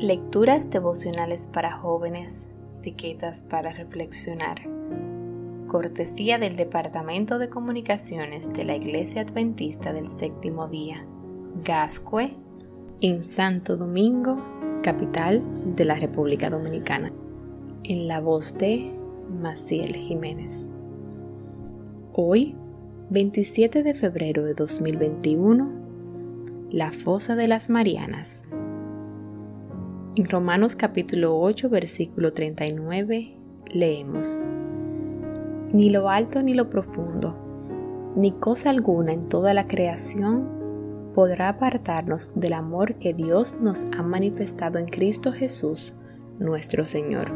Lecturas devocionales para jóvenes, etiquetas para reflexionar. Cortesía del Departamento de Comunicaciones de la Iglesia Adventista del Séptimo Día, Gascue, en Santo Domingo, capital de la República Dominicana. En la voz de Maciel Jiménez. Hoy, 27 de febrero de 2021, la Fosa de las Marianas. En Romanos capítulo 8, versículo 39, leemos, Ni lo alto ni lo profundo, ni cosa alguna en toda la creación podrá apartarnos del amor que Dios nos ha manifestado en Cristo Jesús, nuestro Señor.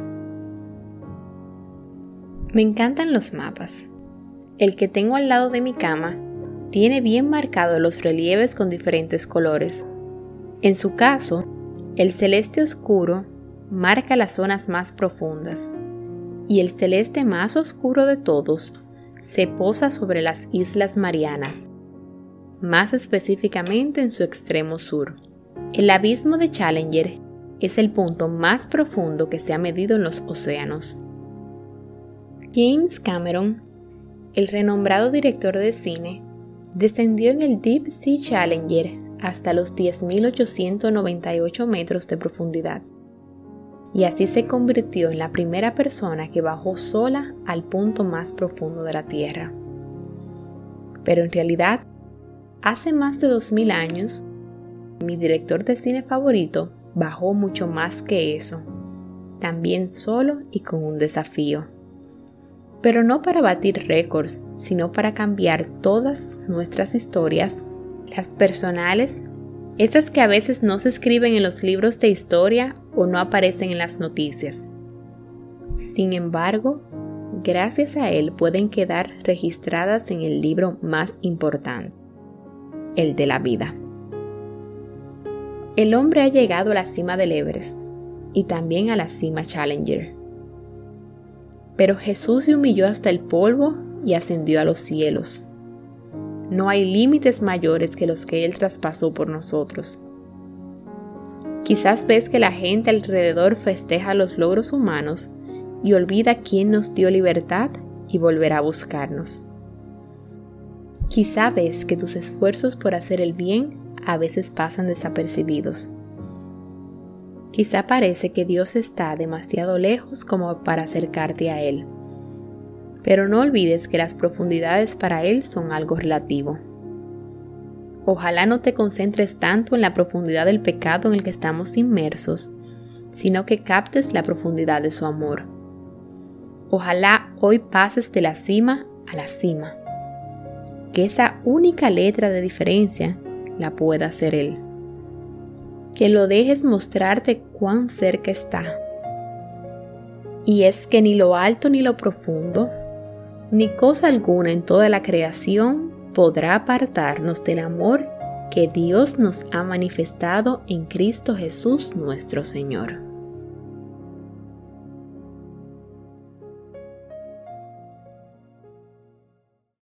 Me encantan los mapas. El que tengo al lado de mi cama tiene bien marcados los relieves con diferentes colores. En su caso, el celeste oscuro marca las zonas más profundas y el celeste más oscuro de todos se posa sobre las Islas Marianas, más específicamente en su extremo sur. El abismo de Challenger es el punto más profundo que se ha medido en los océanos. James Cameron, el renombrado director de cine, descendió en el Deep Sea Challenger hasta los 10.898 metros de profundidad. Y así se convirtió en la primera persona que bajó sola al punto más profundo de la Tierra. Pero en realidad, hace más de 2.000 años, mi director de cine favorito bajó mucho más que eso, también solo y con un desafío. Pero no para batir récords, sino para cambiar todas nuestras historias las personales, esas que a veces no se escriben en los libros de historia o no aparecen en las noticias. Sin embargo, gracias a él pueden quedar registradas en el libro más importante, el de la vida. El hombre ha llegado a la cima del Everest y también a la cima Challenger. Pero Jesús se humilló hasta el polvo y ascendió a los cielos. No hay límites mayores que los que Él traspasó por nosotros. Quizás ves que la gente alrededor festeja los logros humanos y olvida quién nos dio libertad y volverá a buscarnos. Quizá ves que tus esfuerzos por hacer el bien a veces pasan desapercibidos. Quizá parece que Dios está demasiado lejos como para acercarte a Él pero no olvides que las profundidades para Él son algo relativo. Ojalá no te concentres tanto en la profundidad del pecado en el que estamos inmersos, sino que captes la profundidad de su amor. Ojalá hoy pases de la cima a la cima, que esa única letra de diferencia la pueda hacer Él. Que lo dejes mostrarte cuán cerca está. Y es que ni lo alto ni lo profundo, ni cosa alguna en toda la creación podrá apartarnos del amor que Dios nos ha manifestado en Cristo Jesús nuestro Señor.